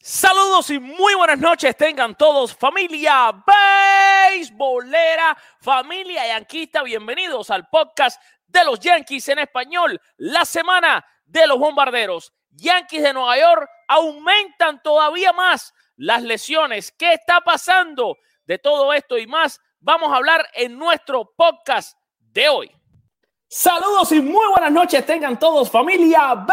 Saludos y muy buenas noches tengan todos familia beisbolera, familia yanquista, bienvenidos al podcast de los Yankees en español, la semana de los bombarderos. Yankees de Nueva York aumentan todavía más las lesiones. ¿Qué está pasando? De todo esto y más vamos a hablar en nuestro podcast de hoy. Saludos y muy buenas noches tengan todos familia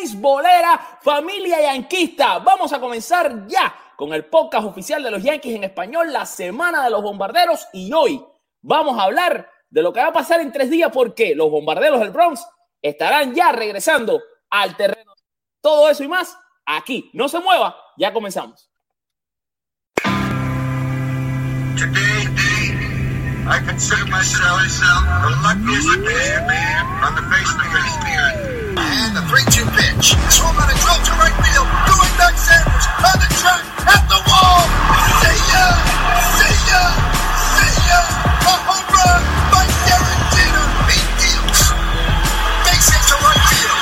beisbolera, familia yanquista. Vamos a comenzar ya con el podcast oficial de los Yankees en español, la semana de los bombarderos y hoy vamos a hablar de lo que va a pasar en tres días porque los bombarderos del Bronx estarán ya regresando al terreno. Todo eso y más aquí. No se mueva, ya comenzamos. I consider myself the luckiest man on the face of the earth. And the 3-2 pitch. Swung on a drill to right field. Going back Sanders on the track at the wall. See ya! See ya! See ya! A home run by Derek Jeter. He deals. Base hit to right field.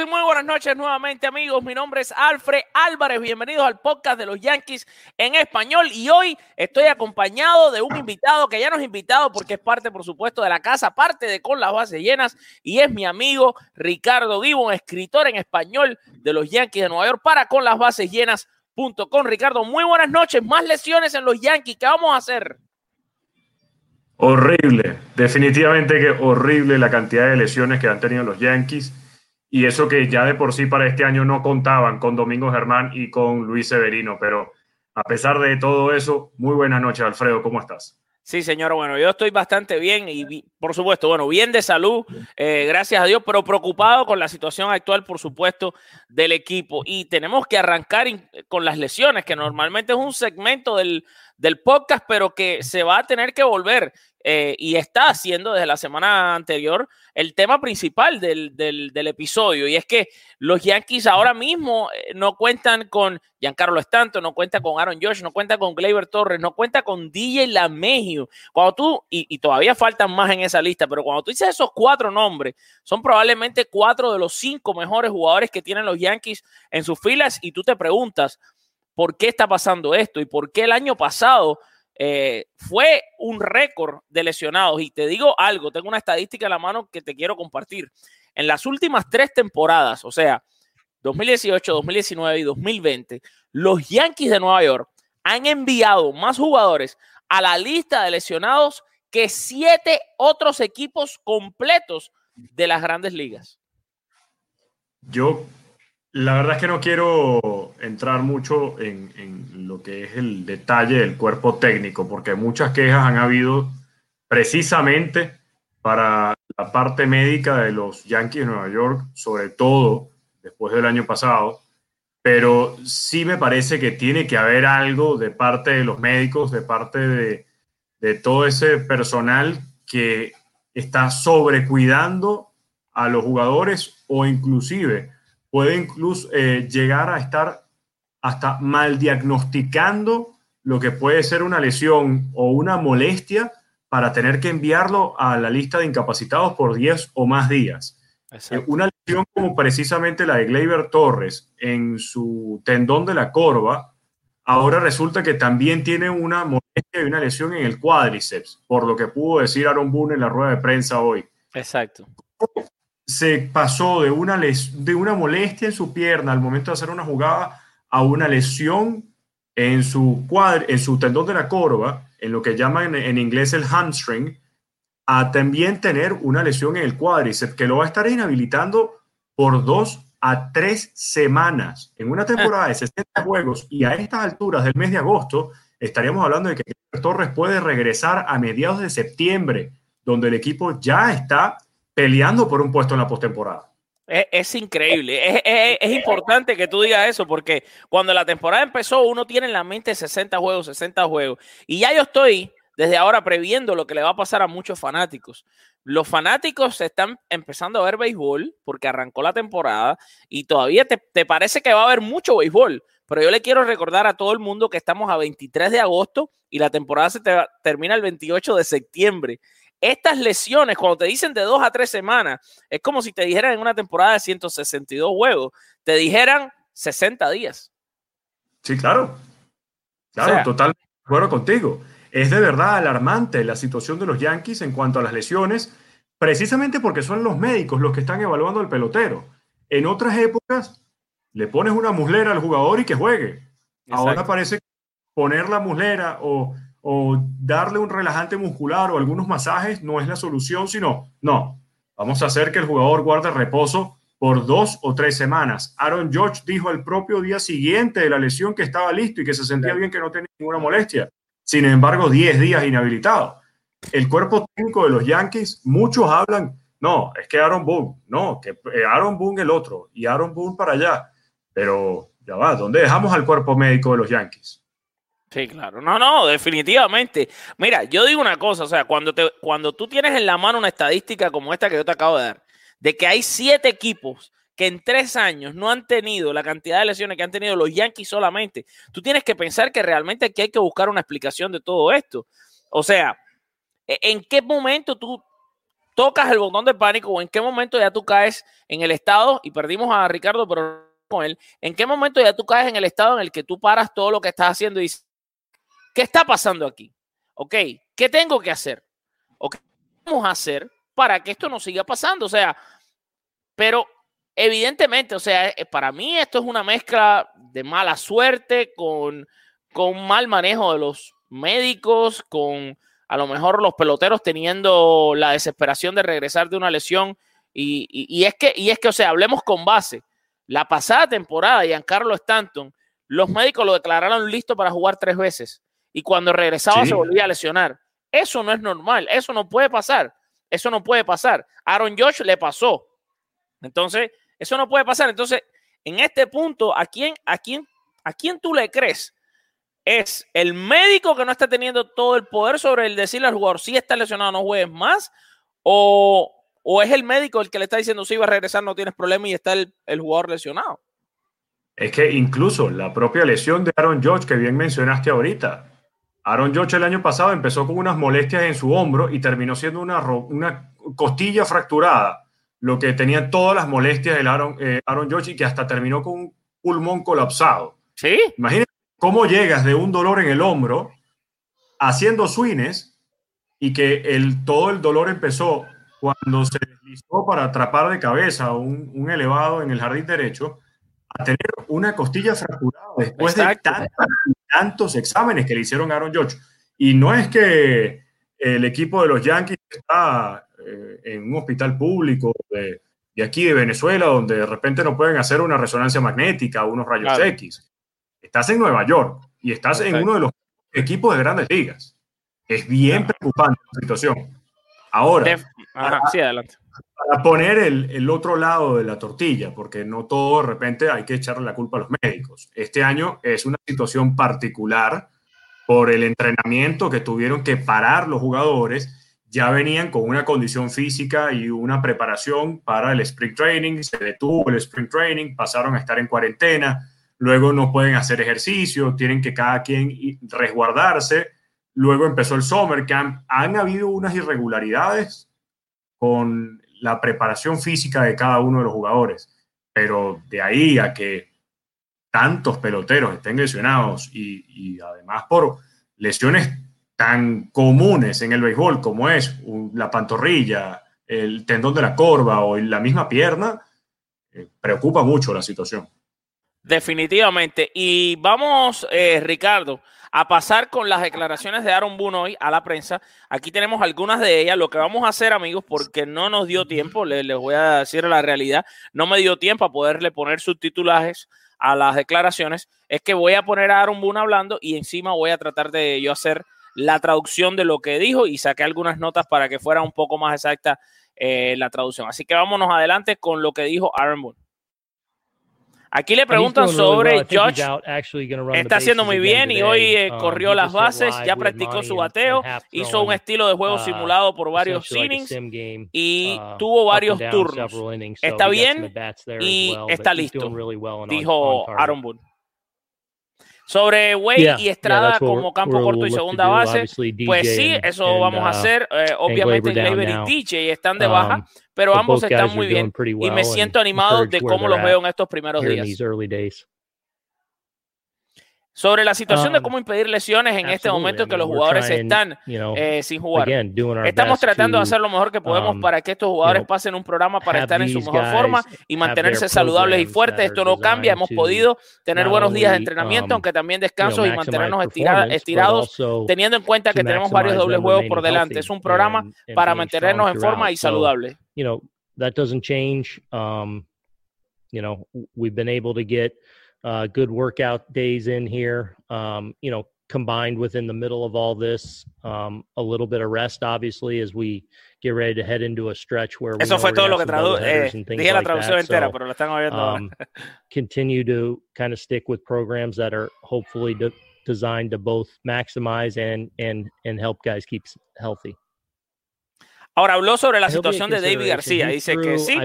Y muy buenas noches nuevamente amigos, mi nombre es Alfred Álvarez, bienvenidos al podcast de los Yankees en español. Y hoy estoy acompañado de un invitado que ya nos ha invitado porque es parte por supuesto de la casa, parte de Con las Bases Llenas y es mi amigo Ricardo Gibbon, escritor en español de los Yankees de Nueva York para Con las Bases Llenas.com. Ricardo, muy buenas noches, más lesiones en los Yankees, ¿qué vamos a hacer? Horrible, definitivamente que horrible la cantidad de lesiones que han tenido los Yankees y eso que ya de por sí para este año no contaban con Domingo Germán y con Luis Severino, pero a pesar de todo eso, muy buenas noches, Alfredo, ¿cómo estás? Sí, señor, bueno, yo estoy bastante bien y por supuesto, bueno, bien de salud, eh, gracias a Dios, pero preocupado con la situación actual, por supuesto, del equipo. Y tenemos que arrancar con las lesiones, que normalmente es un segmento del, del podcast, pero que se va a tener que volver eh, y está haciendo desde la semana anterior el tema principal del, del, episodio. Y es que los Yankees ahora mismo eh, no cuentan con Giancarlo Stanton, no cuenta con Aaron Josh, no cuenta con Gleyber Torres, no cuenta con DJ Lamegio. Cuando tú, y, y, todavía faltan más en esa lista, pero cuando tú dices esos cuatro nombres, son probablemente cuatro de los cinco mejores jugadores que tienen los Yankees en sus filas y tú te preguntas, ¿por qué está pasando esto? ¿Y por qué el año pasado eh, fue un récord de lesionados. Y te digo algo, tengo una estadística en la mano que te quiero compartir. En las últimas tres temporadas, o sea, 2018, 2019 y 2020, los Yankees de Nueva York han enviado más jugadores a la lista de lesionados que siete otros equipos completos de las grandes ligas. Yo la verdad es que no quiero entrar mucho en, lo que es el detalle del cuerpo técnico, porque muchas quejas han habido precisamente para la parte médica de los Yankees de Nueva York, sobre todo después del año pasado, pero sí me parece que tiene que haber algo de parte de los médicos, de parte de, de todo ese personal que está sobrecuidando a los jugadores o inclusive puede incluso eh, llegar a estar hasta mal diagnosticando lo que puede ser una lesión o una molestia para tener que enviarlo a la lista de incapacitados por 10 o más días. Eh, una lesión como precisamente la de Gleyber Torres en su tendón de la corva, ahora resulta que también tiene una molestia y una lesión en el cuádriceps, por lo que pudo decir Aaron Boone en la rueda de prensa hoy. Exacto se pasó de una, de una molestia en su pierna al momento de hacer una jugada a una lesión en su, cuadro, en su tendón de la corva, en lo que llaman en, en, inglés el hamstring, a también tener una lesión en el cuádriceps que lo va a estar inhabilitando por dos a tres semanas. En una temporada de 60 juegos y a estas alturas del mes de agosto, estaríamos hablando de que Torres puede regresar a mediados de septiembre, donde el equipo ya está peleando por un puesto en la postemporada. Es, increíble. Es, importante que tú digas eso porque cuando la temporada empezó uno tiene en la mente 60 juegos, 60 juegos. Y ya yo estoy desde ahora previendo lo que le va a pasar a muchos fanáticos. Los fanáticos están empezando a ver béisbol porque arrancó la temporada y todavía te, te parece que va a haber mucho béisbol. Pero yo le quiero recordar a todo el mundo que estamos a 23 de agosto y la temporada se termina el 28 de septiembre. Estas lesiones, cuando te dicen de dos a tres semanas, es como si te dijeran en una temporada de 162 juegos, te dijeran 60 días. Sí, claro. Claro, totalmente de acuerdo contigo. Es de verdad alarmante la situación de los Yankees en cuanto a las lesiones, precisamente porque son los médicos los que están evaluando al pelotero. En otras épocas, le pones una muslera al jugador y que juegue. Ahora parece poner la muslera o, darle un relajante muscular o algunos masajes no es la solución, sino, no, vamos a hacer que el jugador guarde reposo por dos o tres semanas. Aaron George dijo el propio día siguiente de la lesión que estaba listo y que se sentía bien, que no tenía ninguna molestia. Sin embargo, 10 días inhabilitado. El cuerpo técnico de los Yankees, muchos hablan, no, es que Aaron Boone, no, que eh, Aaron Boone el otro y Aaron Boone para allá. Pero ya va, ¿dónde dejamos al cuerpo médico de los Yankees? Sí, claro. No, no, definitivamente. Mira, yo digo una cosa, o sea, cuando, te, cuando tú tienes en la mano una estadística como esta que yo te acabo de dar, de que hay siete equipos que en tres años no han tenido la cantidad de lesiones que han tenido los Yankees solamente, tú tienes que pensar que realmente aquí hay que buscar una explicación de todo esto. O sea, ¿e, ¿en qué momento tú tocas el botón de pánico o en qué momento ya tú caes en el estado? Y perdimos a Ricardo, pero con él, ¿en qué momento ya tú caes en el estado en el que tú paras todo lo que estás haciendo y dices, ¿qué está pasando aquí? ¿Ok? ¿Qué tengo que hacer? ¿O qué vamos a hacer para que esto no siga pasando? O sea, pero evidentemente, o sea, eh, para mí esto es una mezcla de mala suerte con, con mal manejo de los médicos, con a lo mejor los peloteros teniendo la desesperación de regresar de una lesión. Y, y, es que, y es que, o sea, hablemos con base. La pasada temporada, Giancarlo Stanton, los médicos lo declararon listo para jugar tres veces y cuando regresaba se volvía a lesionar. Eso no es normal, eso no puede pasar, eso no puede pasar. Aaron Josh le pasó. Entonces, eso no puede pasar. Entonces, en este punto, ¿a quién, a quién, a quién tú le crees? ¿Es el médico que no está teniendo todo el poder sobre el decirle al jugador si está lesionado no juegues más? ¿O, ¿O es el médico el que le está diciendo si va a regresar, no tienes problema y está el, jugador lesionado? Es que incluso la propia lesión de Aaron George, que bien mencionaste ahorita, Aaron George el año pasado empezó con unas molestias en su hombro y terminó siendo una, una costilla fracturada, lo que tenía todas las molestias del Aaron, eh, Aaron George y que hasta terminó con un pulmón colapsado. Sí. Imagínate cómo llegas de un dolor en el hombro haciendo swings y que el, todo el dolor empezó cuando se deslizó para atrapar de cabeza un, un, elevado en el jardín derecho, tener una costilla fracturada después de tantos, exámenes que le hicieron a Aaron George. Y no es que el equipo de los Yankees está eh, en un hospital público de, de, aquí de Venezuela, donde de repente no pueden hacer una resonancia magnética o unos rayos X. Estás en Nueva York y estás en uno de los equipos de grandes ligas. Es bien preocupante la situación. Ahora, para, poner el, otro lado de la tortilla, porque no todo de repente hay que echarle la culpa a los médicos. Este año es una situación particular por el entrenamiento que tuvieron que parar los jugadores. Ya venían con una condición física y una preparación para el sprint training, se detuvo el sprint training, pasaron a estar en cuarentena, luego no pueden hacer ejercicio, tienen que cada quien resguardarse Luego empezó el Summer Camp. Han habido unas irregularidades con la preparación física de cada uno de los jugadores, pero de ahí a que tantos peloteros estén lesionados y, además por lesiones tan comunes en el béisbol como es la pantorrilla, el tendón de la corva o la misma pierna, eh, preocupa mucho la situación. Definitivamente. Y vamos, eh, Ricardo, a pasar con las declaraciones de Aaron Boone hoy a la prensa. Aquí tenemos algunas de ellas. Lo que vamos a hacer, amigos, porque no nos dio tiempo, les, voy a decir la realidad, no me dio tiempo a poderle poner subtitulajes a las declaraciones. es que voy a poner a Aaron Boone hablando y encima voy a tratar de yo hacer la traducción de lo que dijo y saqué algunas notas para que fuera un poco más exacta eh, la traducción. Así que vámonos adelante con lo que dijo Aaron Boone. Aquí le preguntan sobre Josh. Está haciendo muy bien y hoy eh, um, corrió las bases, ya practicó su bateo, hizo un estilo de juego uh, simulado por varios innings y uh, tuvo varios turnos. Está bien y está listo, dijo Aaron Boone. Sobre Wade y Estrada como campo corto y segunda base, pues sí, eso vamos a uh, hacer. Eh, obviamente Gleyber y DJ están de baja, um, pero ambos están muy bien y me siento animado de cómo los veo en estos primeros días. Sobre la situación de um, cómo impedir lesiones en este momento en que los jugadores están eh, sin jugar. Estamos tratando de hacer lo mejor que podemos um, para que estos jugadores pasen un programa para estar en su mejor forma y mantenerse saludables y fuertes. Esto no cambia. Hemos podido tener buenos días de entrenamiento, um, aunque también descansos y mantenernos estirados, teniendo en cuenta que tenemos varios dobles juegos por delante. Es un programa para mantenernos en forma y saludables. that doesn't change. you know, we've been able to get uh, good workout days in here. Um, you know, combined within the middle of all this, um, a little bit of rest, obviously, as we get ready to head into a stretch where Eso fue todo lo que tradujo. Eh, dije la traducción entera, so, pero lo están oyendo. Um, continue to kind of stick with programs that are hopefully de- designed to both maximize and and and help guys keep healthy. Ahora habló sobre la situación de David García. Dice que sí,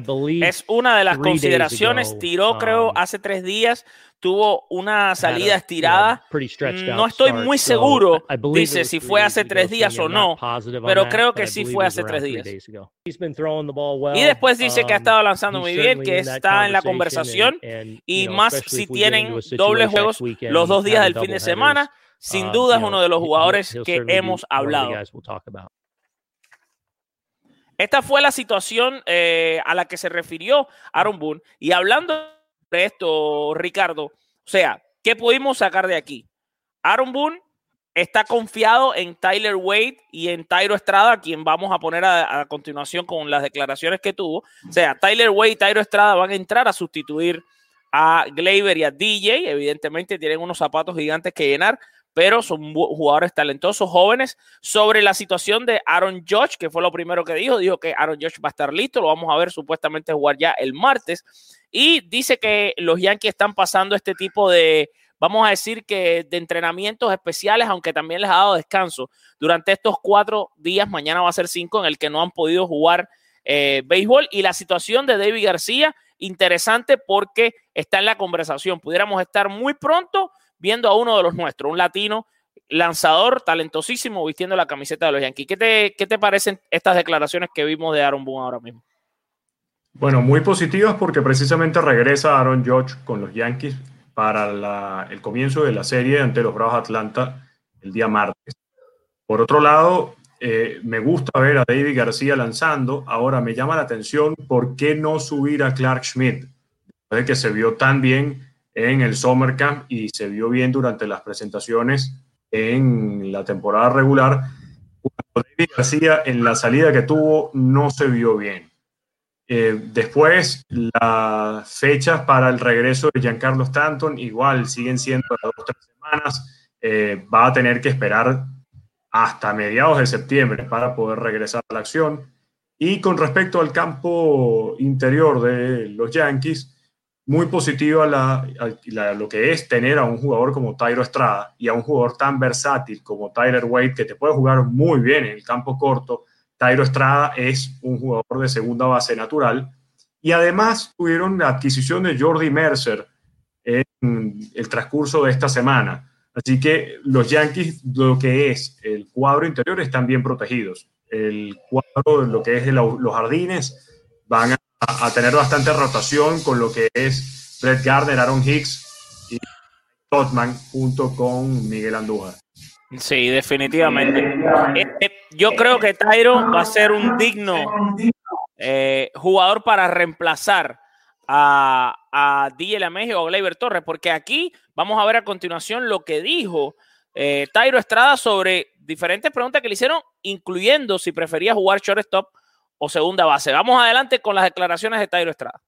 es una de las consideraciones. Tiró, creo, um, hace tres días. Tuvo una salida estirada. No estoy muy seguro, dice, si fue hace tres días o no, pero creo que sí fue hace tres días. Y después dice que ha um, estado lanzando muy bien, que está en la conversación y más si tienen dobles juegos los dos días del fin de semana. Sin uh, duda es uno de los jugadores que hemos hablado. Esta fue la situación eh, a la que se refirió Aaron Boone. Y hablando de esto, Ricardo, o sea, ¿qué pudimos sacar de aquí? Aaron Boone está confiado en Tyler Wade y en Tyro Estrada, quien vamos a poner a, continuación con las declaraciones que tuvo. O sea, Tyler Wade y Tyro Estrada van a entrar a sustituir a Gleyber y a DJ. Evidentemente tienen unos zapatos gigantes que llenar, pero son jugadores talentosos, jóvenes. Sobre la situación de Aaron Judge, que fue lo primero que dijo, dijo que Aaron Judge va a estar listo, lo vamos a ver supuestamente jugar ya el martes. Y dice que los Yankees están pasando este tipo de, vamos a decir que de entrenamientos especiales, aunque también les ha dado descanso durante estos cuatro días, mañana va a ser cinco, en el que no han podido jugar eh, béisbol. Y la situación de David García, interesante porque está en la conversación. Pudiéramos estar muy pronto viendo a uno de los nuestros, un latino lanzador talentosísimo vistiendo la camiseta de los Yankees. ¿Qué te, qué te parecen estas declaraciones que vimos de Aaron Boone ahora mismo? Bueno, muy positivas porque precisamente regresa Aaron George con los Yankees para el comienzo de la serie ante los Bravos Atlanta el día martes. Por otro lado, eh, me gusta ver a David García lanzando. Ahora me llama la atención por qué no subir a Clark Schmidt, después de que se vio tan bien en el Summer Camp y se vio bien durante las presentaciones en la temporada regular. David García en la salida que tuvo no se vio bien. Eh, después, las fechas para el regreso de Giancarlo Stanton igual siguen siendo las dos o tres semanas. Eh, va a tener que esperar hasta mediados de septiembre para poder regresar a la acción. Y con respecto al campo interior de los Yankees, muy positiva la, lo que es tener a un jugador como Tyro Estrada y a un jugador tan versátil como Tyler Wade, que te puede jugar muy bien en el campo corto. Tyro Estrada es un jugador de segunda base natural. Y además tuvieron la adquisición de Jordi Mercer en el transcurso de esta semana. Así que los Yankees, lo que es el cuadro interior, están bien protegidos. El cuadro, lo que es los jardines, van a a, tener bastante rotación con lo que es Brett Gardner, Aaron Hicks y Totman junto con Miguel Andújar. Sí, definitivamente. Eh, eh, yo creo que Tyro va a ser un digno eh, jugador para reemplazar a, a DJ México o a Torres, porque aquí vamos a ver a continuación lo que dijo eh, Tyro Estrada sobre diferentes preguntas que le hicieron, incluyendo si prefería jugar shortstop o segunda base. Vamos adelante con las declaraciones de Tyro Estrada.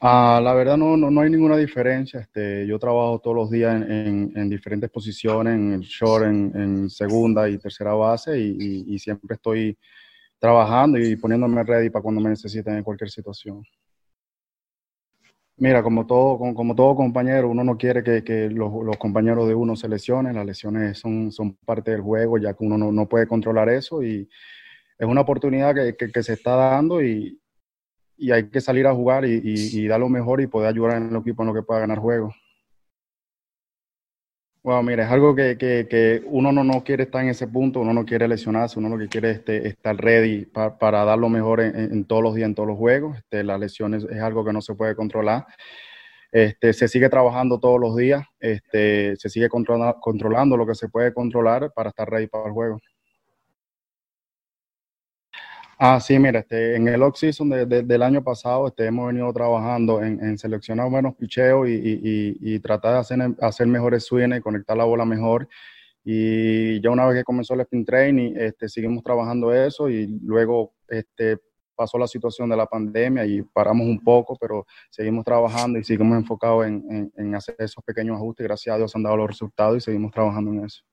Ah, la verdad no, no, no, hay ninguna diferencia. Este, yo trabajo todos los días en, en, diferentes posiciones, en el short, en, en, segunda y tercera base y, y, siempre estoy trabajando y poniéndome ready para cuando me necesiten en cualquier situación. Mira, como todo, como, como todo compañero, uno no quiere que, que los, los, compañeros de uno se lesionen. Las lesiones son, son parte del juego, ya que uno no, no puede controlar eso y es una oportunidad que, se está dando y, hay que salir a jugar y, dar lo mejor y poder ayudar en el equipo en lo que pueda ganar juegos. Bueno, mira, es algo que, uno no, quiere estar en ese punto, uno no quiere lesionarse, uno lo que quiere es este, estar ready para, dar lo mejor en, todos los días, en todos los juegos. Este, las lesiones es algo que no se puede controlar. Este, se sigue trabajando todos los días, este, se sigue controla, controlando lo que se puede controlar para estar ready para el juego. Ah, sí, mira, este, en el off-season de, de, del año pasado este, hemos venido trabajando en, seleccionar buenos picheos y, tratar de hacer, hacer mejores swings y conectar la bola mejor. Y ya una vez que comenzó el spin training, este, seguimos trabajando eso y luego este, pasó la situación de la pandemia y paramos un poco, pero seguimos trabajando y seguimos enfocados en, en, en hacer esos pequeños ajustes. Gracias a Dios han dado los resultados y seguimos trabajando en eso.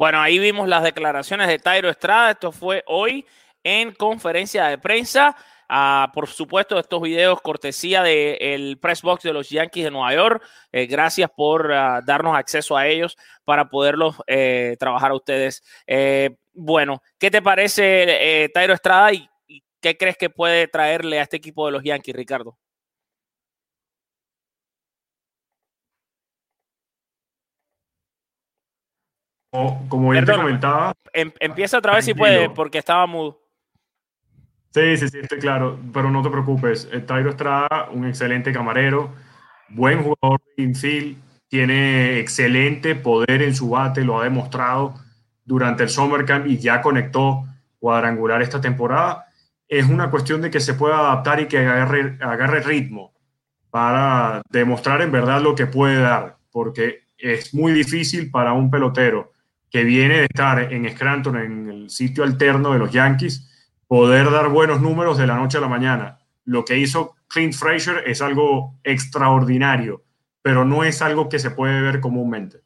Bueno, ahí vimos las declaraciones de Tairo Estrada. Esto fue hoy en conferencia de prensa. Uh, por supuesto, estos videos cortesía del de press box de los Yankees de Nueva York. Eh, gracias por uh, darnos acceso a ellos para poderlos eh, trabajar a ustedes. Eh, bueno, ¿qué te parece Tairo Estrada y qué crees que puede traerle a este equipo de los Yankees, Ricardo? Como, como bien te comentaba. Em, empieza otra vez si puede, porque estaba mudo. Sí, sí, sí, estoy claro, pero no te preocupes. El Tairo Estrada, un excelente camarero, buen jugador de infield, tiene excelente poder en su bate, lo ha demostrado durante el Summer Camp y ya conectó cuadrangular esta temporada. Es una cuestión de que se pueda adaptar y que agarre, agarre ritmo para demostrar en verdad lo que puede dar, porque es muy difícil para un pelotero que viene de estar en Scranton, en el sitio alterno de los Yankees, poder dar buenos números de la noche a la mañana. Lo que hizo Clint Frazier es algo extraordinario, pero no es algo que se puede ver comúnmente.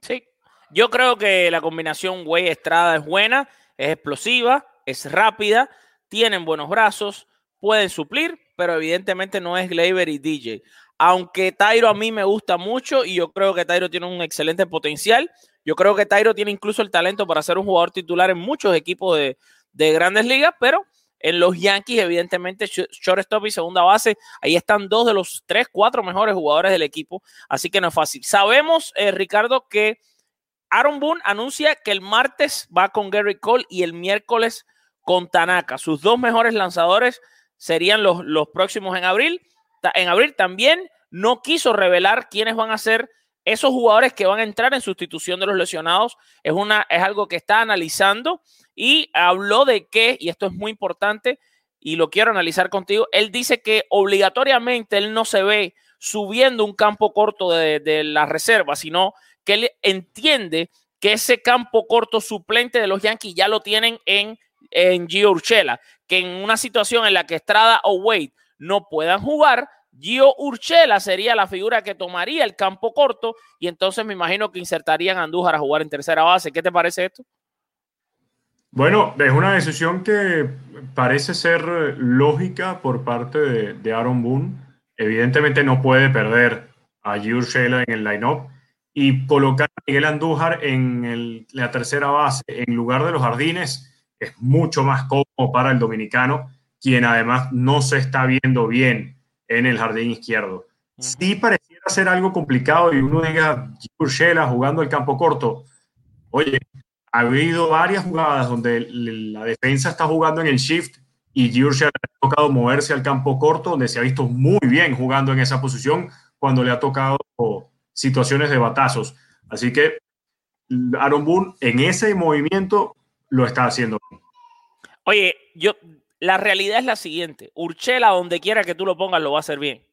Sí, yo creo que la combinación Way Estrada es buena, es explosiva, es rápida, tienen buenos brazos, pueden suplir, pero evidentemente no es Gleyber y DJ. Aunque Tairo a mí me gusta mucho y yo creo que Tairo tiene un excelente potencial, yo creo que Tairo tiene incluso el talento para ser un jugador titular en muchos equipos de, de grandes ligas, pero en los Yankees, evidentemente, shortstop y segunda base, ahí están dos de los tres, cuatro mejores jugadores del equipo, así que no es fácil. Sabemos, eh, Ricardo, que Aaron Boone anuncia que el martes va con Gary Cole y el miércoles con Tanaka. Sus dos mejores lanzadores serían los, los próximos en abril. En abril también no quiso revelar quiénes van a ser esos jugadores que van a entrar en sustitución de los lesionados es, una, es algo que está analizando y habló de que, y esto es muy importante y lo quiero analizar contigo, él dice que obligatoriamente él no se ve subiendo un campo corto de, de la reserva, sino que él entiende que ese campo corto suplente de los Yankees ya lo tienen en, en Gio que en una situación en la que Estrada o Wade no puedan jugar, Gio Urchela sería la figura que tomaría el campo corto y entonces me imagino que insertarían a Andújar a jugar en tercera base. ¿Qué te parece esto? Bueno, es una decisión que parece ser lógica por parte de, Aaron Boone. Evidentemente no puede perder a Gio Urchela en el line-up y colocar a Miguel Andújar en la tercera base en lugar de los jardines es mucho más cómodo para el dominicano, quien además no se está viendo bien en el jardín izquierdo. Sí pareciera ser algo complicado y uno diga, Urshela jugando el campo corto. Oye, ha habido varias jugadas donde la defensa está jugando en el shift y Giurshela ha tocado moverse al campo corto, donde se ha visto muy bien jugando en esa posición cuando le ha tocado situaciones de batazos. Así que Aaron Boone en ese movimiento lo está haciendo. Oye, yo la realidad es la siguiente: Urchela, donde quiera que tú lo pongas, lo va a hacer bien.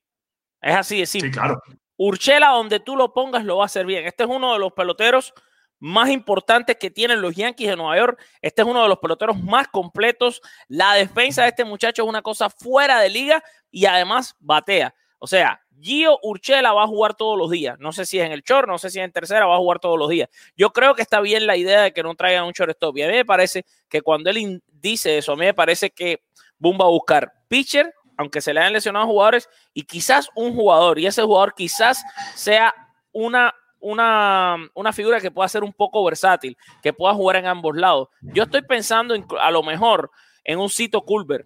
Es así de simple. Sí, claro. Urchela, donde tú lo pongas, lo va a hacer bien. Este es uno de los peloteros más importantes que tienen los Yankees de Nueva York. Este es uno de los peloteros más completos. La defensa de este muchacho es una cosa fuera de liga y además batea. O sea, Gio Urchela va a jugar todos los días. No sé si es en el short, no sé si es en tercera, va a jugar todos los días. Yo creo que está bien la idea de que no traigan un shortstop. Y a mí me parece que cuando él dice eso, a mí me parece que Boom va a buscar pitcher, aunque se le hayan lesionado jugadores, y quizás un jugador. Y ese jugador quizás sea una, una, una figura que pueda ser un poco versátil, que pueda jugar en ambos lados. Yo estoy pensando a lo mejor en un Cito Culver,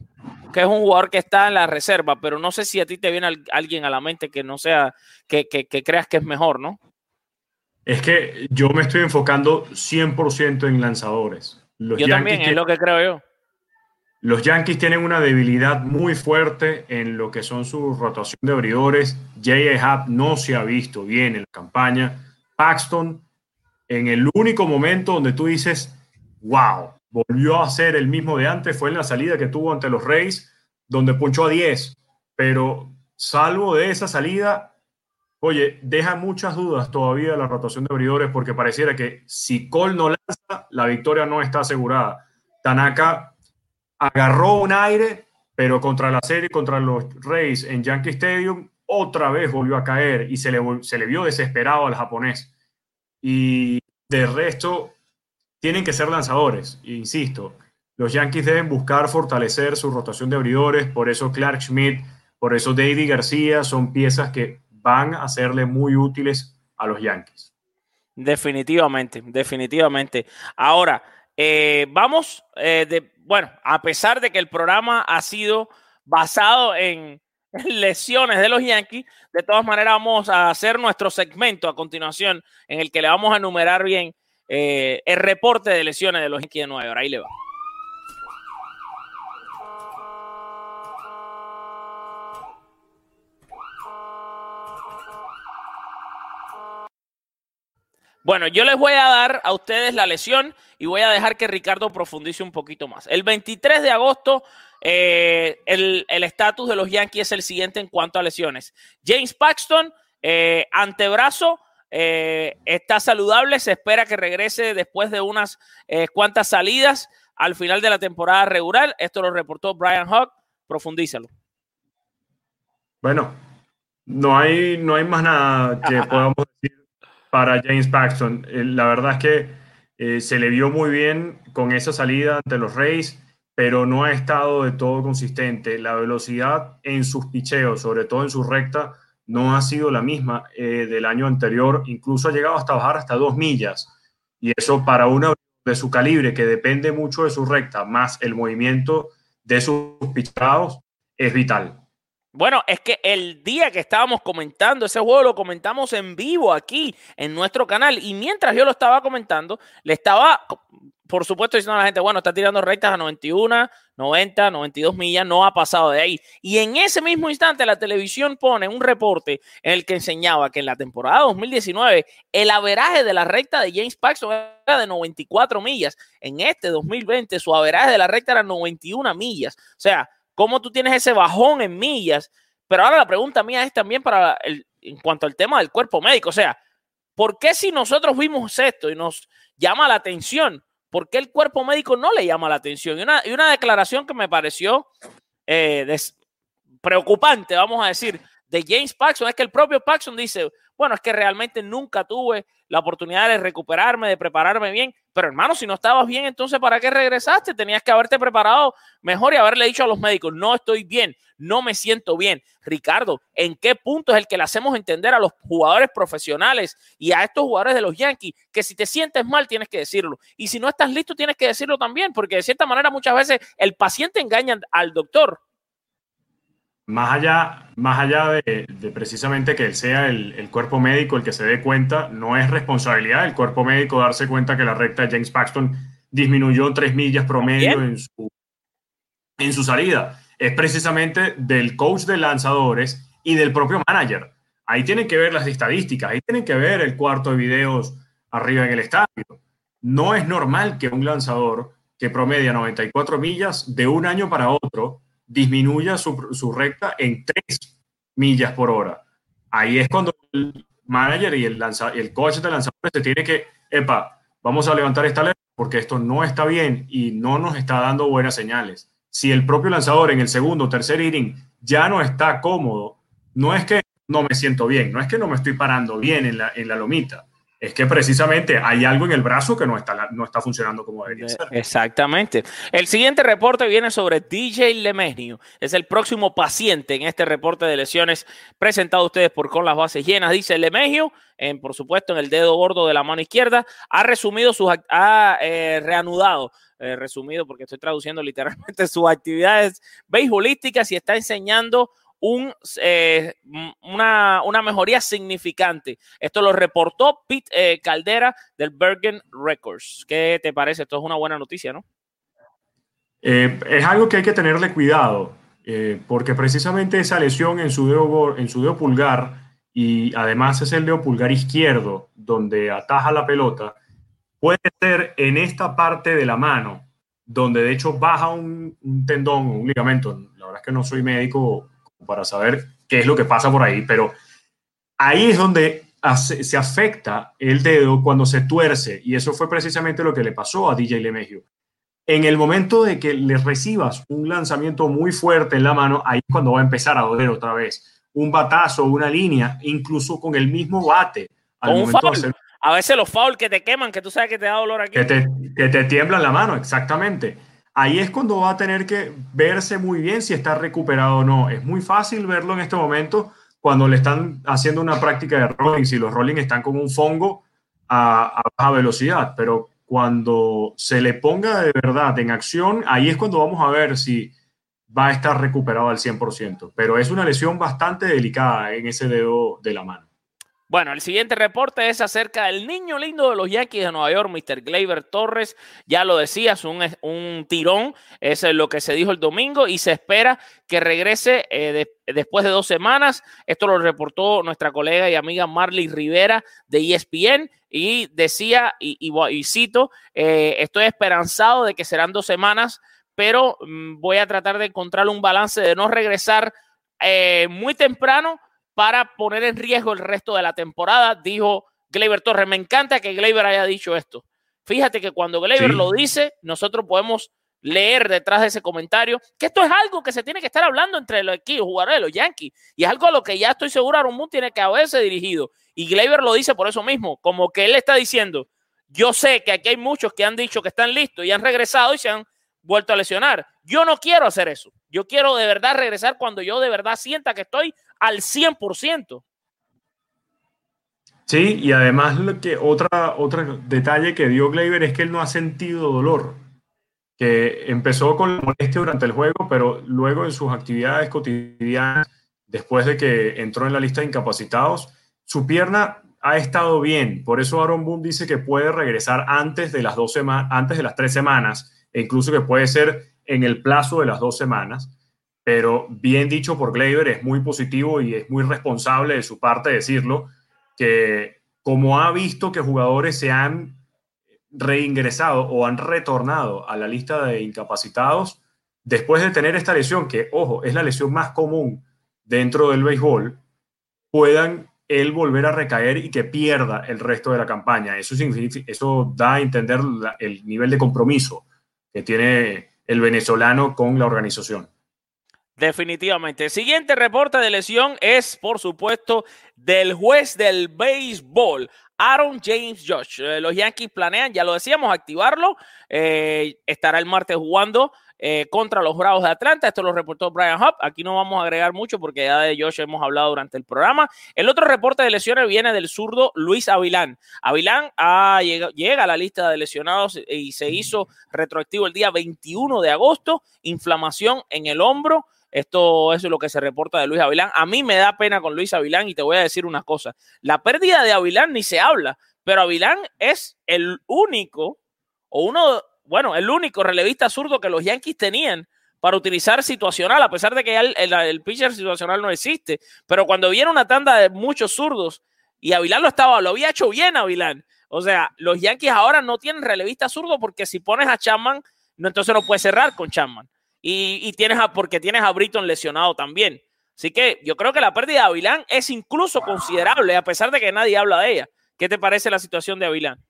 que es un jugador que está en la reserva, pero no sé si a ti te viene alguien a la mente que no sea, que, creas que es mejor, ¿no? Es que yo me estoy enfocando 100% en lanzadores. yo también, es lo que creo yo. Los Yankees tienen una debilidad muy fuerte en lo que son su rotación de abridores. J.A. Happ no se ha visto bien en la campaña. Paxton, en el único momento donde tú dices, wow, volvió a ser el mismo de antes, fue en la salida que tuvo ante los Reyes, donde punchó a 10. Pero salvo de esa salida, oye, deja muchas dudas todavía la rotación de abridores porque pareciera que si Cole no lanza, la victoria no está asegurada. Tanaka agarró un aire, pero contra la serie, contra los Reyes en Yankee Stadium, otra vez volvió a caer y se le, se le vio desesperado al japonés. Y de resto, tienen que ser lanzadores, insisto. Los Yankees deben buscar fortalecer su rotación de abridores, por eso Clark Schmidt, por eso David García son piezas que van a serle muy útiles a los Yankees. Definitivamente, definitivamente. Ahora, eh, vamos, eh, de, bueno, a pesar de que el programa ha sido basado en, lesiones de los Yankees, de todas maneras vamos a hacer nuestro segmento a continuación en el que le vamos a enumerar bien eh, el reporte de lesiones de los Yankees de Nueva York. Ahí le va. Bueno, yo les voy a dar a ustedes la lesión y voy a dejar que Ricardo profundice un poquito más. El 23 de agosto, eh, el estatus de los Yankees es el siguiente en cuanto a lesiones. James Paxton, eh, antebrazo, eh, está saludable, se espera que regrese después de unas cuantas salidas al final de la temporada regular. Esto lo reportó Brian Hawk. Profundízalo. Bueno, no hay, no hay más nada que podamos decir para James Paxton. Eh, la verdad es que eh, se le vio muy bien con esa salida ante los Rays, pero no ha estado de todo consistente. La velocidad en sus picheos, sobre todo en su recta, no ha sido la misma eh, del año anterior. Incluso ha llegado hasta bajar hasta dos millas. Y eso para una de su calibre, que depende mucho de su recta, más el movimiento de sus pichados, es vital. Bueno, es que el día que estábamos comentando ese juego lo comentamos en vivo aquí en nuestro canal y mientras yo lo estaba comentando, le estaba, por supuesto, diciendo a la gente, bueno, está tirando rectas a 91, 90, 92 millas, no ha pasado de ahí. Y en ese mismo instante la televisión pone un reporte en el que enseñaba que en la temporada 2019 el averaje de la recta de James Paxton era de 94 millas. En este 2020 su averaje de la recta era 91 millas. O sea, cómo tú tienes ese bajón en millas. Pero ahora la pregunta mía es también para el, en cuanto al tema del cuerpo médico. O sea, ¿por qué si nosotros vimos esto y nos llama la atención, por qué el cuerpo médico no le llama la atención? Y una, y una declaración que me pareció eh, preocupante, vamos a decir, de James Paxson es que el propio Paxson dice, bueno, es que realmente nunca tuve la oportunidad de recuperarme, de prepararme bien. Pero hermano, si no estabas bien, entonces ¿para qué regresaste? Tenías que haberte preparado mejor y haberle dicho a los médicos, no estoy bien, no me siento bien. Ricardo, ¿en qué punto es el que le hacemos entender a los jugadores profesionales y a estos jugadores de los Yankees que si te sientes mal tienes que decirlo? Y si no estás listo tienes que decirlo también, porque de cierta manera muchas veces el paciente engaña al doctor más allá, más allá de, precisamente que él sea el, cuerpo médico el que se dé cuenta, no es responsabilidad del cuerpo médico darse cuenta que la recta de James Paxton disminuyó tres millas promedio en su, en su salida. Es precisamente del coach de lanzadores y del propio manager. Ahí tienen que ver las estadísticas, ahí tienen que ver el cuarto de videos arriba en el estadio. No es normal que un lanzador que promedia 94 millas de un año para otro disminuya su, recta en 3 millas por hora. Ahí es cuando el manager y el, lanza, el coach de lanzadores se tiene que, epa, vamos a levantar esta ley porque esto no está bien y no nos está dando buenas señales. Si el propio lanzador en el segundo o tercer inning ya no está cómodo, no es que no me siento bien, no es que no me estoy parando bien en la, en la lomita, es que precisamente hay algo en el brazo que no está, no está funcionando como debería ser. Exactamente. El siguiente reporte viene sobre DJ Lemesnio. Es el próximo paciente en este reporte de lesiones presentado a ustedes por Con las Bases Llenas. Dice Lemesnio, en, por supuesto en el dedo gordo de la mano izquierda, ha resumido sus, ha eh, reanudado eh, resumido porque estoy traduciendo literalmente sus actividades beisbolísticas y está enseñando un, eh, una, una, mejoría significante. Esto lo reportó Pete eh, Caldera del Bergen Records. ¿Qué te parece? Esto es una buena noticia, ¿no? Eh, es algo que hay que tenerle cuidado, porque precisamente esa lesión en su, dedo, en su dedo pulgar y además es el dedo pulgar izquierdo donde ataja la pelota, puede ser en esta parte de la mano, donde de hecho baja un, un tendón, un ligamento. La verdad es que no soy médico para saber qué es lo que pasa por ahí, pero ahí es donde se afecta el dedo cuando se tuerce y eso fue precisamente lo que le pasó a DJ Lemegio. En el momento de que le recibas un lanzamiento muy fuerte en la mano, ahí es cuando va a empezar a doler otra vez. Un batazo, una línea, incluso con el mismo bate. A veces los fouls que te queman, que tú sabes que te da dolor aquí. Que te, que te tiemblan la mano, exactamente ahí es cuando va a tener que verse muy bien si está recuperado o no. Es muy fácil verlo en este momento cuando le están haciendo una práctica de rolling, si los rolling están con un fongo a, baja velocidad, pero cuando se le ponga de verdad en acción, ahí es cuando vamos a ver si va a estar recuperado al 100%, pero es una lesión bastante delicada en ese dedo de la mano. Bueno, el siguiente reporte es acerca del niño lindo de los Yankees de Nueva York, Mr. Gleyber Torres. Ya lo decías, un, un tirón, es lo que se dijo el domingo y se espera que regrese eh, después de dos semanas. Esto lo reportó nuestra colega y amiga Marley Rivera de ESPN y decía, y, cito, eh, estoy esperanzado de que serán dos semanas, pero mm, voy a tratar de encontrar un balance de no regresar eh, muy temprano para poner en riesgo el resto de la temporada, dijo Gleyber Torres. Me encanta que Gleyber haya dicho esto. Fíjate que cuando Gleyber lo dice, nosotros podemos leer detrás de ese comentario que esto es algo que se tiene que estar hablando entre los equipos, jugadores de los Yankees, y es algo a lo que ya estoy seguro Aaron Moon tiene que haberse dirigido. Y Gleyber lo dice por eso mismo, como que él está diciendo, yo sé que aquí hay muchos que han dicho que están listos y han regresado y se han vuelto a lesionar. Yo no quiero hacer eso. Yo quiero de verdad regresar cuando yo de verdad sienta que estoy al 100%. Sí, y además lo que otra, otro detalle que dio Gleyber es que él no ha sentido dolor, que empezó con la molestia durante el juego, pero luego en sus actividades cotidianas, después de que entró en la lista de incapacitados, su pierna ha estado bien. Por eso Aaron Boone dice que puede regresar antes de las dos semanas, antes de las tres semanas, e incluso que puede ser en el plazo de las dos semanas pero bien dicho por Gleyber, es muy positivo y es muy responsable de su parte decirlo, que como ha visto que jugadores se han reingresado o han retornado a la lista de incapacitados después de tener esta lesión, que ojo, es la lesión más común dentro del béisbol, puedan él volver a recaer y que pierda el resto de la campaña. Eso, eso da a entender el nivel de compromiso que tiene el venezolano con la organización. Definitivamente. El siguiente reporte de lesión es, por supuesto, del juez del béisbol, Aaron James Josh. Eh, los Yankees planean, ya lo decíamos, activarlo. Eh, estará el martes jugando eh, contra los Bravos de Atlanta. Esto lo reportó Brian Hupp. Aquí no vamos a agregar mucho porque ya de Josh hemos hablado durante el programa. El otro reporte de lesiones viene del zurdo Luis Avilán. Avilán llega, llega a la lista de lesionados y se hizo retroactivo el día 21 de agosto. Inflamación en el hombro. Esto es lo que se reporta de Luis Avilán. A mí me da pena con Luis Avilán y te voy a decir una cosa. La pérdida de Avilán ni se habla, pero Avilán es el único, o uno, bueno, el único relevista zurdo que los Yankees tenían para utilizar situacional, a pesar de que el, el, pitcher situacional no existe. Pero cuando viene una tanda de muchos zurdos y Avilán lo estaba, lo había hecho bien Avilán. O sea, los Yankees ahora no tienen relevista zurdo porque si pones a Chapman, no, entonces no puedes cerrar con Chapman y, tienes a, porque tienes a Britton lesionado también. Así que yo creo que la pérdida de Avilán es incluso considerable, a pesar de que nadie habla de ella. ¿Qué te parece la situación de Avilán?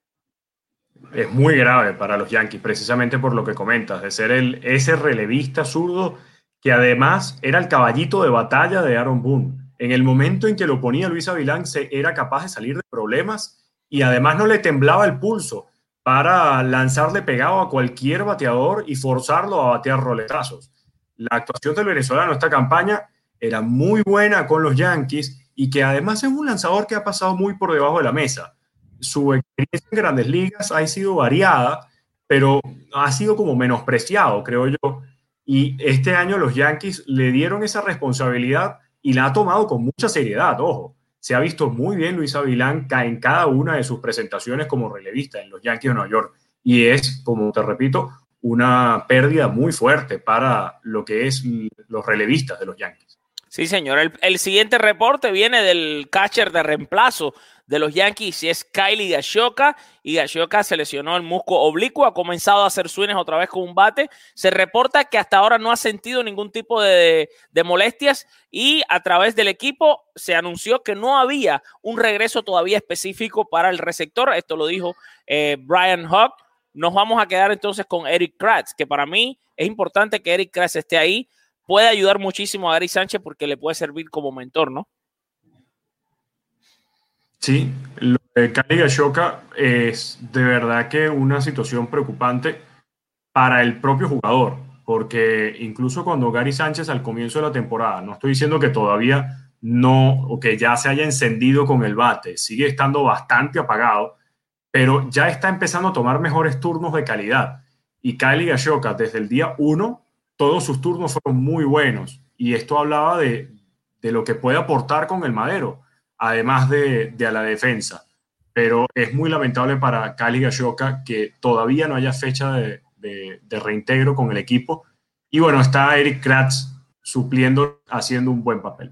es muy grave para los Yankees, precisamente por lo que comentas, de ser el, ese relevista zurdo que además era el caballito de batalla de Aaron Boone. En el momento en que lo ponía Luis Avilán, se era capaz de salir de problemas y además no le temblaba el pulso para lanzarle pegado a cualquier bateador y forzarlo a batear roletazos. La actuación del venezolano esta campaña era muy buena con los Yankees y que además es un lanzador que ha pasado muy por debajo de la mesa su experiencia en grandes ligas ha sido variada, pero ha sido como menospreciado, creo yo. Y este año los Yankees le dieron esa responsabilidad y la ha tomado con mucha seriedad, ojo. Se ha visto muy bien Luis Avilán en cada una de sus presentaciones como relevista en los Yankees de Nueva York. Y es, como te repito, una pérdida muy fuerte para lo que es los relevistas de los Yankees. Sí, señor. El, el siguiente reporte viene del catcher de reemplazo de los Yankees y es Kylie Gashoka. Y Gashoka se lesionó el musco oblicuo, ha comenzado a hacer swings otra vez con un bate. Se reporta que hasta ahora no ha sentido ningún tipo de, molestias y a través del equipo se anunció que no había un regreso todavía específico para el receptor. Esto lo dijo eh, Brian Hawk. Nos vamos a quedar entonces con Eric Kratz, que para mí es importante que Eric Kratz esté ahí. Puede ayudar muchísimo a Gary Sánchez porque le puede servir como mentor, ¿no? Sí, lo de Cali Gashoka es de verdad que una situación preocupante para el propio jugador, porque incluso cuando Gary Sánchez al comienzo de la temporada, no estoy diciendo que todavía no, o que ya se haya encendido con el bate, sigue estando bastante apagado, pero ya está empezando a tomar mejores turnos de calidad. Y Kylie Gashoka, desde el día uno, todos sus turnos fueron muy buenos. Y esto hablaba de, de lo que puede aportar con el madero además de, a la defensa. Pero es muy lamentable para Cali Gashoka que todavía no haya fecha de, reintegro con el equipo. Y bueno, está Eric Kratz supliendo, haciendo un buen papel.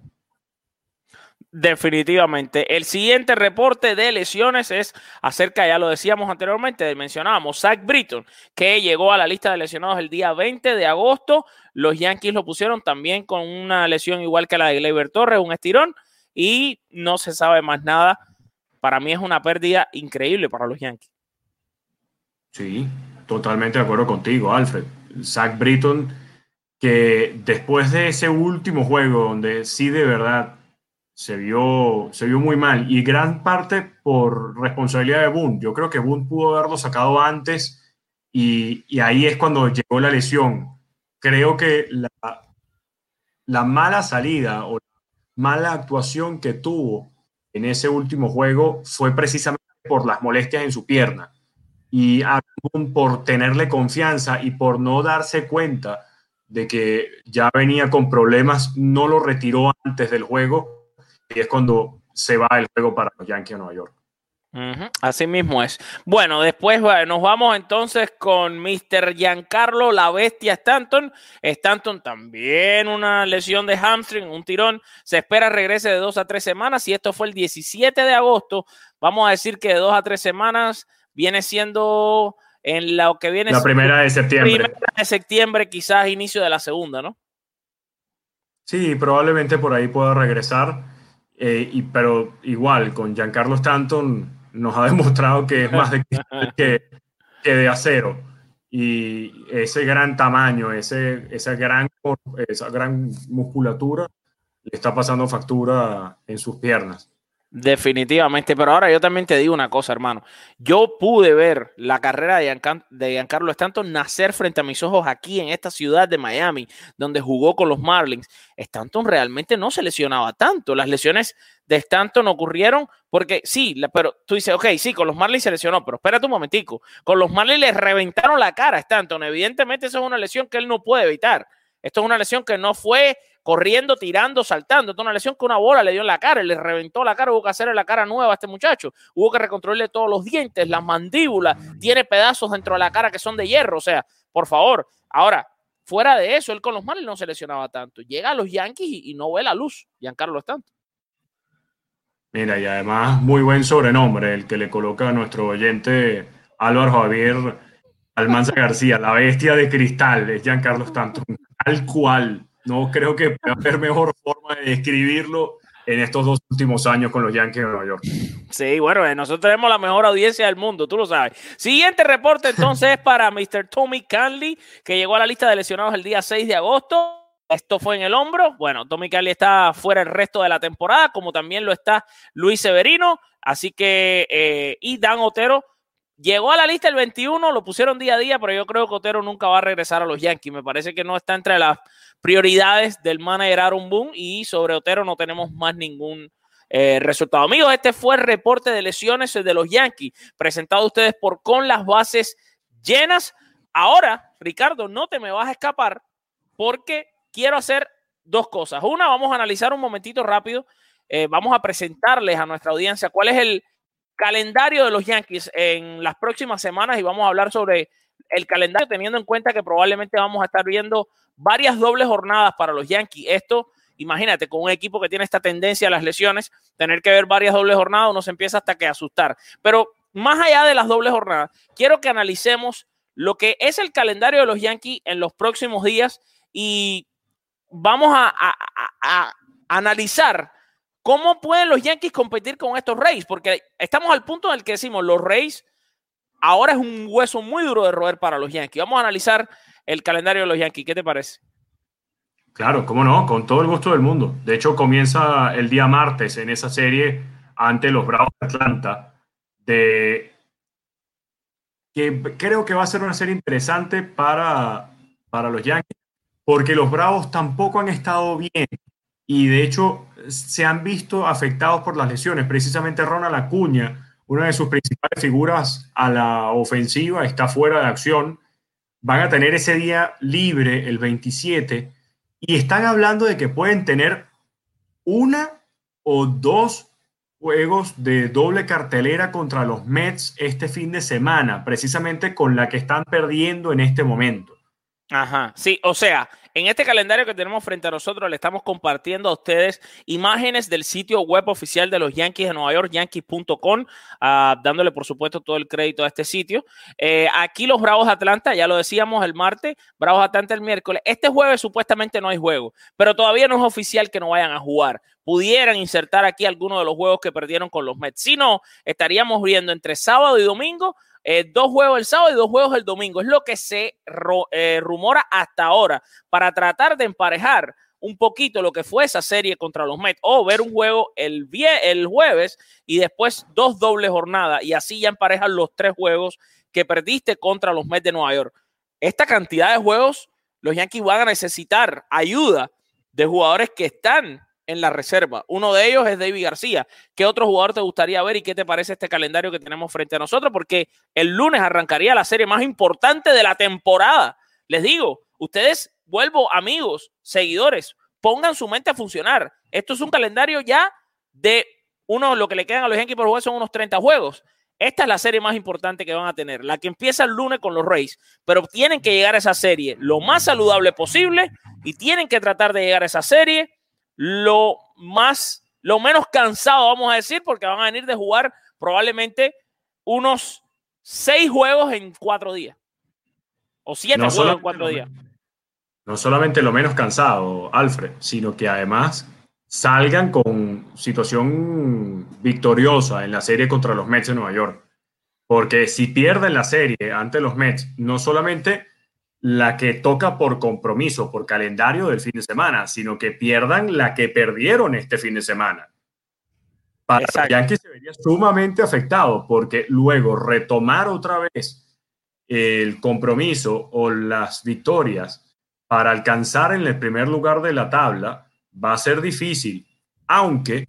Definitivamente. El siguiente reporte de lesiones es acerca, ya lo decíamos anteriormente, mencionábamos Zach Britton, que llegó a la lista de lesionados el día 20 de agosto. Los Yankees lo pusieron también con una lesión igual que la de Gleyber Torres, un estirón y no se sabe más nada. Para mí es una pérdida increíble para los Yankees. Sí, totalmente de acuerdo contigo, Alfred. Zach Britton, que después de ese último juego donde sí de verdad se vio, se vio muy mal y gran parte por responsabilidad de Boone. Yo creo que Boone pudo haberlo sacado antes y, y ahí es cuando llegó la lesión. Creo que la, la mala salida o mala actuación que tuvo en ese último juego fue precisamente por las molestias en su pierna. Y por tenerle confianza y por no darse cuenta de que ya venía con problemas, no lo retiró antes del juego y es cuando se va el juego para los Yankees de Nueva York. Así mismo es. Bueno, después nos vamos entonces con Mr. Giancarlo, la bestia Stanton. Stanton también una lesión de hamstring, un tirón. Se espera regrese de dos a tres semanas. Y esto fue el 17 de agosto, vamos a decir que de dos a tres semanas viene siendo en lo que viene. La primera de septiembre. Primera de septiembre, quizás inicio de la segunda, ¿no? Sí, probablemente por ahí pueda regresar. Eh, y, pero igual, con Giancarlo Stanton nos ha demostrado que es más de que, que de acero. Y ese gran tamaño, ese, esa, gran, esa gran musculatura, le está pasando factura en sus piernas. Definitivamente, pero ahora yo también te digo una cosa, hermano. Yo pude ver la carrera de, Giancarlo Stanton nacer frente a mis ojos aquí en esta ciudad de Miami, donde jugó con los Marlins. Stanton realmente no se lesionaba tanto. Las lesiones de Stanton ocurrieron porque sí, pero tú dices, ok, sí, con los Marlins se lesionó, pero espérate un momentico. Con los Marlins le reventaron la cara a Stanton. Evidentemente, eso es una lesión que él no puede evitar. Esto es una lesión que no fue corriendo, tirando, saltando. Esto es una lesión que una bola le dio en la cara, le reventó la cara, hubo que hacerle la cara nueva a este muchacho. Hubo que reconstruirle todos los dientes, las mandíbulas, tiene pedazos dentro de la cara que son de hierro. O sea, por favor. Ahora, fuera de eso, él con los males no se lesionaba tanto. Llega a los Yankees y, no ve la luz, Giancarlo tanto. Mira, y además muy buen sobrenombre el que le coloca a nuestro oyente Álvaro Javier Almanza García, la bestia de cristal, es Giancarlo Stanton, tal cual. No creo que pueda haber mejor forma de describirlo en estos dos últimos años con los Yankees de Nueva York. Sí, bueno, eh, nosotros tenemos la mejor audiencia del mundo, tú lo sabes. Siguiente reporte entonces es para Mr. Tommy Canley, que llegó a la lista de lesionados el día 6 de agosto. Esto fue en el hombro. Bueno, Tommy Canley está fuera el resto de la temporada, como también lo está Luis Severino. Así que, eh, y Dan Otero llegó a la lista el 21, lo pusieron día a día, pero yo creo que Otero nunca va a regresar a los Yankees. Me parece que no está entre las prioridades del manager Aaron Boone y sobre Otero no tenemos más ningún eh, resultado. Amigos, este fue el reporte de lesiones de los Yankees, presentado a ustedes por Con las Bases Llenas. Ahora, Ricardo, no te me vas a escapar porque quiero hacer dos cosas. Una, vamos a analizar un momentito rápido. Eh, vamos a presentarles a nuestra audiencia cuál es el calendario de los Yankees en las próximas semanas y vamos a hablar sobre el calendario teniendo en cuenta que probablemente vamos a estar viendo varias dobles jornadas para los Yankees. Esto, imagínate, con un equipo que tiene esta tendencia a las lesiones, tener que ver varias dobles jornadas uno se empieza hasta que asustar. Pero más allá de las dobles jornadas, quiero que analicemos lo que es el calendario de los Yankees en los próximos días y vamos a, a analizar cómo pueden los Yankees competir con estos Reyes, porque estamos al punto en el que decimos los Reyes ahora es un hueso muy duro de roer para los Yankees. Vamos a analizar el calendario de los Yankees. ¿Qué te parece? Claro, cómo no, con todo el gusto del mundo. De hecho, comienza el día martes en esa serie ante los Bravos de Atlanta, de que creo que va a ser una serie interesante para, para los Yankees, porque los Bravos tampoco han estado bien y de hecho se han visto afectados por las lesiones. Precisamente Ronald Acuña, una de sus principales figuras a la ofensiva, está fuera de acción. Van a tener ese día libre el 27 y están hablando de que pueden tener una o dos juegos de doble cartelera contra los Mets este fin de semana, precisamente con la que están perdiendo en este momento. Ajá, sí, o sea, en este calendario que tenemos frente a nosotros, le estamos compartiendo a ustedes imágenes del sitio web oficial de los Yankees de Nueva York, yankees.com, ah, dándole por supuesto todo el crédito a este sitio. Eh, aquí los Bravos de Atlanta, ya lo decíamos el martes, Bravos de Atlanta el miércoles. Este jueves supuestamente no hay juego, pero todavía no es oficial que no vayan a jugar. Pudieran insertar aquí algunos de los juegos que perdieron con los Mets. Si no, estaríamos viendo entre sábado y domingo eh, dos juegos el sábado y dos juegos el domingo. Es lo que se eh, rumora hasta ahora para tratar de emparejar un poquito lo que fue esa serie contra los Mets o ver un juego el, el jueves y después dos dobles jornadas y así ya emparejan los tres juegos que perdiste contra los Mets de Nueva York. Esta cantidad de juegos, los Yankees van a necesitar ayuda de jugadores que están en la reserva. Uno de ellos es David García. ¿Qué otro jugador te gustaría ver y qué te parece este calendario que tenemos frente a nosotros? Porque el lunes arrancaría la serie más importante de la temporada. Les digo, ustedes, vuelvo amigos, seguidores, pongan su mente a funcionar. Esto es un calendario ya de uno, lo que le quedan a los Yankees por jugar son unos 30 juegos. Esta es la serie más importante que van a tener, la que empieza el lunes con los Rays, pero tienen que llegar a esa serie lo más saludable posible y tienen que tratar de llegar a esa serie lo más, lo menos cansado, vamos a decir, porque van a venir de jugar probablemente unos seis juegos en cuatro días. O siete juegos en cuatro días. No solamente lo menos cansado, Alfred, sino que además salgan con situación victoriosa en la serie contra los Mets de Nueva York. Porque si pierden la serie ante los Mets, no solamente la que toca por compromiso, por calendario del fin de semana, sino que pierdan la que perdieron este fin de semana. Para los Yankees se vería sumamente afectado porque luego retomar otra vez el compromiso o las victorias para alcanzar en el primer lugar de la tabla va a ser difícil, aunque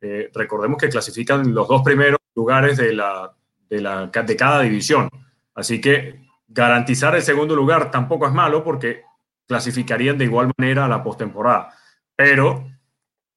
eh, recordemos que clasifican los dos primeros lugares de, la, de, la, de cada división. Así que Garantizar el segundo lugar tampoco es malo porque clasificarían de igual manera a la postemporada. Pero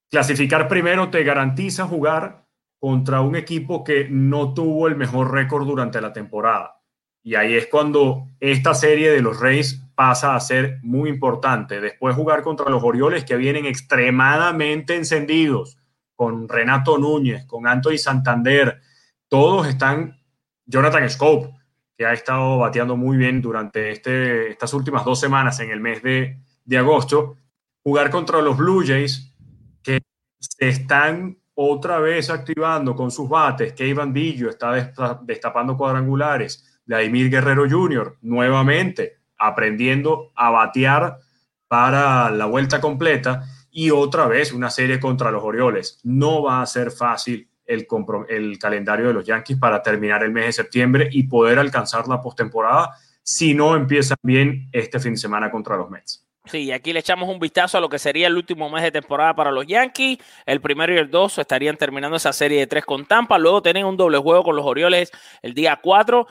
clasificar primero te garantiza jugar contra un equipo que no tuvo el mejor récord durante la temporada. Y ahí es cuando esta serie de los Reyes pasa a ser muy importante. Después jugar contra los Orioles que vienen extremadamente encendidos, con Renato Núñez, con Anthony Santander, todos están, Jonathan Scope, que ha estado bateando muy bien durante este, estas últimas dos semanas en el mes de, agosto, jugar contra los Blue Jays, que se están otra vez activando con sus bates. Kevin Billo está destapando cuadrangulares. Vladimir Guerrero Jr. nuevamente aprendiendo a batear para la vuelta completa y otra vez una serie contra los Orioles. No va a ser fácil el, el calendario de los Yankees para terminar el mes de septiembre y poder alcanzar la postemporada si no empiezan bien este fin de semana contra los Mets. Sí, aquí le echamos un vistazo a lo que sería el último mes de temporada para los Yankees. El primero y el dos estarían terminando esa serie de tres con Tampa. Luego tienen un doble juego con los Orioles el día cuatro.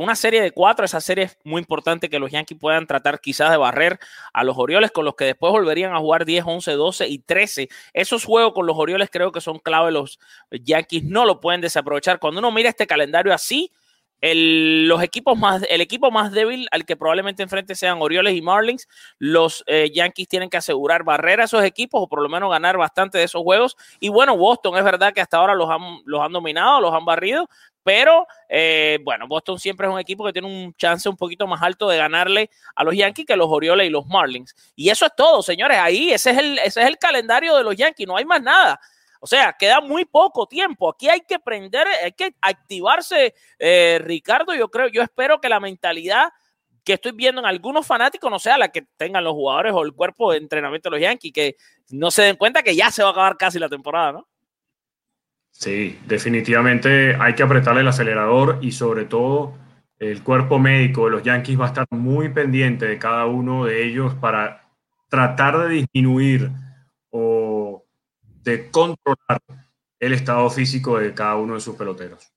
Una serie de cuatro, esa serie es muy importante que los Yankees puedan tratar quizás de barrer a los Orioles, con los que después volverían a jugar 10, 11, 12 y 13. Esos juegos con los Orioles creo que son clave. Los Yankees no lo pueden desaprovechar. Cuando uno mira este calendario así, el, los equipos más, el equipo más débil al que probablemente enfrente sean Orioles y Marlins, los eh, Yankees tienen que asegurar barrer a esos equipos o por lo menos ganar bastante de esos juegos. Y bueno, Boston es verdad que hasta ahora los han, los han dominado, los han barrido, pero eh, bueno, Boston siempre es un equipo que tiene un chance un poquito más alto de ganarle a los Yankees que los Orioles y los Marlins. Y eso es todo, señores. Ahí ese es el, ese es el calendario de los Yankees, no hay más nada. O sea, queda muy poco tiempo. Aquí hay que prender, hay que activarse, eh, Ricardo. Yo creo, yo espero que la mentalidad que estoy viendo en algunos fanáticos no sea la que tengan los jugadores o el cuerpo de entrenamiento de los Yankees, que no se den cuenta que ya se va a acabar casi la temporada, ¿no? Sí, definitivamente hay que apretarle el acelerador y sobre todo el cuerpo médico de los Yankees va a estar muy pendiente de cada uno de ellos para tratar de disminuir o de controlar el estado físico de cada uno de sus peloteros.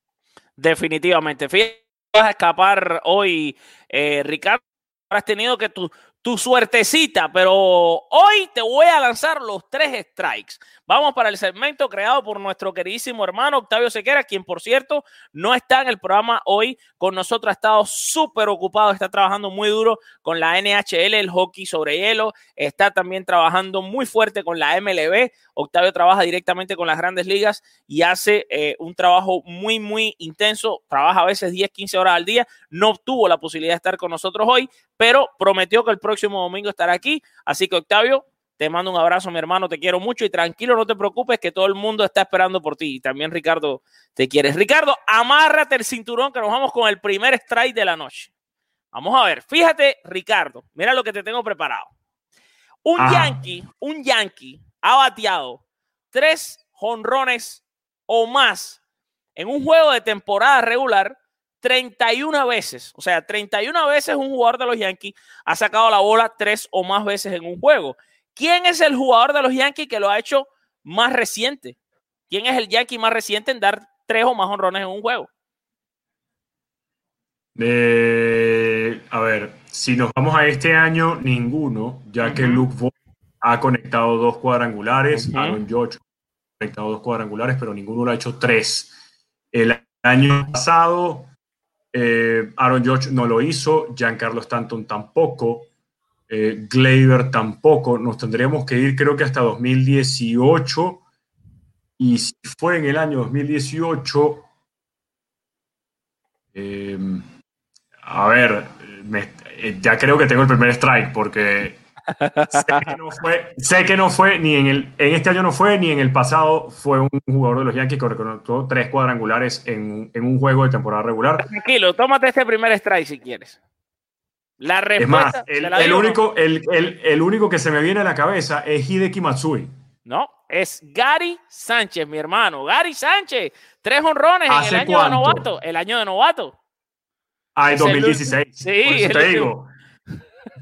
Definitivamente. Fíjate, vas a escapar hoy, eh, Ricardo. Has tenido que tu, tu suertecita, pero hoy te voy a lanzar los tres strikes. Vamos para el segmento creado por nuestro queridísimo hermano Octavio Sequera, quien por cierto no está en el programa hoy con nosotros, ha estado súper ocupado, está trabajando muy duro con la NHL, el hockey sobre hielo, está también trabajando muy fuerte con la MLB. Octavio trabaja directamente con las grandes ligas y hace eh, un trabajo muy, muy intenso, trabaja a veces 10, 15 horas al día, no tuvo la posibilidad de estar con nosotros hoy, pero prometió que el próximo domingo estará aquí. Así que Octavio, te mando un abrazo, mi hermano, te quiero mucho y tranquilo, no te preocupes que todo el mundo está esperando por ti. Y también Ricardo te quieres. Ricardo, amárrate el cinturón que nos vamos con el primer strike de la noche. Vamos a ver, fíjate, Ricardo, mira lo que te tengo preparado. Un Yankee, un Yankee ha bateado tres jonrones o más en un juego de temporada regular 31 veces. O sea, 31 veces un jugador de los Yankees ha sacado la bola tres o más veces en un juego. ¿Quién es el jugador de los Yankees que lo ha hecho más reciente? ¿Quién es el Yankee más reciente en dar tres o más honrones en un juego? a ver, si nos vamos a este año, ninguno, ya que Luke Vogt ha conectado dos cuadrangulares, Aaron George ha conectado dos cuadrangulares, pero ninguno lo ha hecho tres. El año pasado, eh, Aaron George no lo hizo, Giancarlo Stanton tampoco, eh, tampoco. Nos tendríamos que ir, creo que hasta 2018. Y si fue en el año 2018, em, a ver, eh, ya creo que tengo el primer strike porque sé que no fue, ni en el, en este año no fue, ni en el pasado fue un jugador de los Yankees que reconocó tres cuadrangulares en, en un juego de temporada regular. Tranquilo, tómate este primer strike si quieres. La respuesta. Es más, el, único, el, el, único que se me viene a la cabeza es Hideki Matsui. No, es Gary Sánchez, mi hermano. Gary Sánchez, tres honrones en el año de novato. El año de novato. Ah, en 2016. Sí, te digo.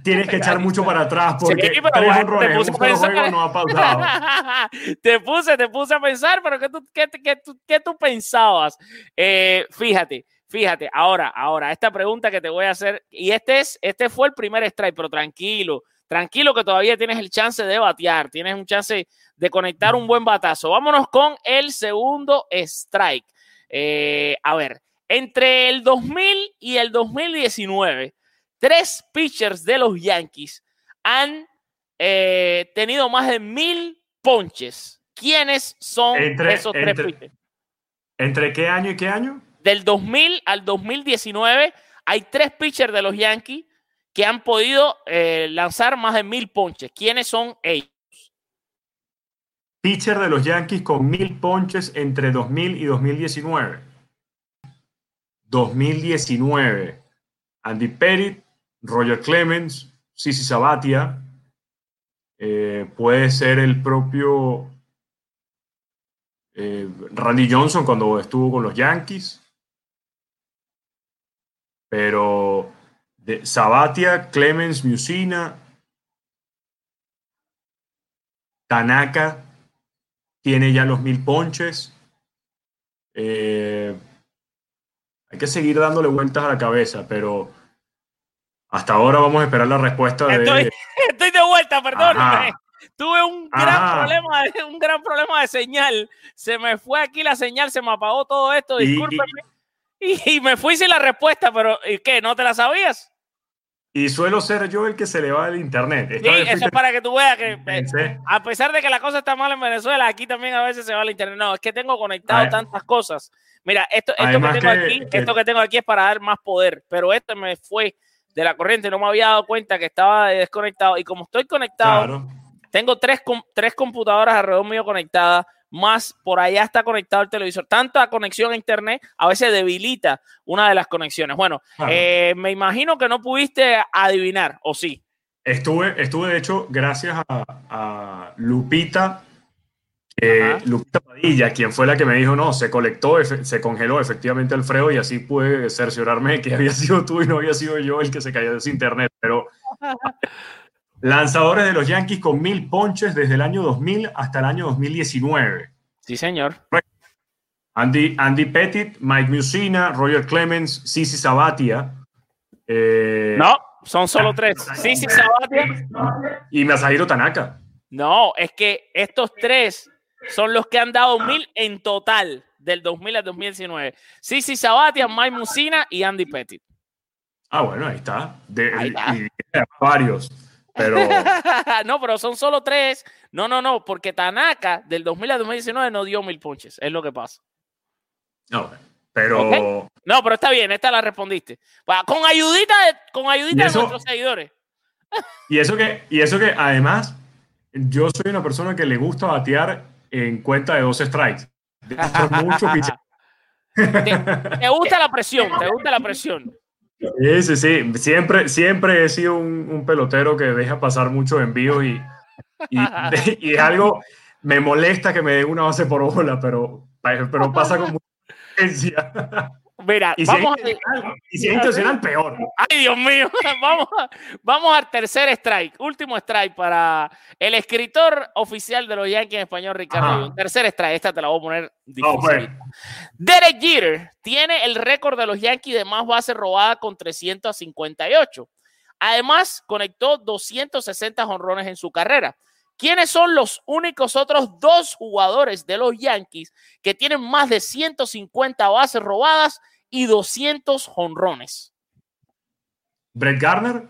Tienes que echar mucho para atrás porque sí, tres honrones en un juego no ha pausado. te puse, te puse a pensar, pero ¿qué tú, qué, qué, qué tú pensabas? Eh, fíjate, Fíjate, ahora, ahora, esta pregunta que te voy a hacer, y este es, este fue el primer strike, pero tranquilo, tranquilo que todavía tienes el chance de batear, tienes un chance de conectar un buen batazo. Vámonos con el segundo strike. Eh, a ver, entre el 2000 y el 2019, tres pitchers de los Yankees han eh, tenido más de mil ponches. ¿Quiénes son esos tres pitchers? ¿Entre qué año y qué año? Del 2000 al 2019 hay tres pitchers de los Yankees que han podido eh, lanzar más de mil ponches. ¿Quiénes son ellos? pitcher de los Yankees con mil ponches entre 2000 y 2019. 2019. Andy Pettit, Roger Clemens, Sisi Sabatia. Eh, puede ser el propio eh, Randy Johnson cuando estuvo con los Yankees. Pero de Sabatia, Clemens, Musina, Tanaka tiene ya los mil ponches. Eh, hay que seguir dándole vueltas a la cabeza, pero hasta ahora vamos a esperar la respuesta de. Estoy, estoy de vuelta, perdóname. Tuve un gran, problema, un gran problema de señal. Se me fue aquí la señal, se me apagó todo esto, discúlpeme. Y, y, me fui sin la respuesta, pero ¿y qué? ¿No te la sabías? Y suelo ser yo el que se le va el internet. sí, eso es para que tú veas que eh, a pesar de que la cosa está mal en Venezuela, aquí también a veces se va el internet. No, es que tengo conectado tantas cosas. Mira, esto, esto que tengo aquí, esto que tengo aquí es para dar más poder, pero esto me fue de la corriente, no me había dado cuenta que estaba desconectado y como estoy conectado, tengo tres, tres computadoras alrededor mío conectadas más por allá está conectado el televisor. Tanta conexión a internet a veces debilita una de las conexiones. Bueno, eh, me imagino que no pudiste adivinar, ¿o sí? Estuve, estuve de hecho, gracias a, Lupita, Lupita Padilla, quien fue la que me dijo, no, se colectó, se congeló efectivamente Alfredo y así pude cerciorarme que había sido tú y no había sido yo el que se cayó de ese internet. Pero Lanzadores de los Yankees con mil ponches desde el año 2000 hasta el año 2019. Sí, señor. Andy, Andy Pettit, Mike Musina, Roger Clemens, Sisi Sabatia. Eh, no, son solo tres. Sisi Sabatia. Y Masahiro Tanaka. No, es que estos tres son los que han dado mil en total del 2000 al 2019. Sisi Sabatia, Mike Musina y Andy Pettit. Ah, bueno, ahí está. De, ahí está. Y, varios. Pero... no, pero son solo tres. No, no, no, porque Tanaka del 2000 a 2019 no dio mil punches. Es lo que pasa. No, pero. No, pero está bien, esta la respondiste. Con ayudita de, con ayudita de nuestros seguidores. y eso que, y eso que además, yo soy una persona que le gusta batear en cuenta de dos strikes. mucho te gusta la presión, te gusta la presión. Sí, sí, sí. Siempre, siempre he sido un, pelotero que deja pasar mucho envío y, y, y, es algo, me molesta que me dé una base por bola, pero, pero pasa con mucha. Mira, y vamos si y si intencional, peor. Ay, Dios mío. Vamos, vamos al tercer strike, último strike para el escritor oficial de los Yankees en español, Ricardo. Tercer strike, esta te la voy a poner difícil. Derek Jeter tiene el récord de los Yankees de más bases robadas con 358. Además, conectó 260 honrones en su carrera. ¿Quiénes son los únicos otros dos jugadores de los Yankees que tienen más de 150 bases robadas y 200 honrones? Brett Garner.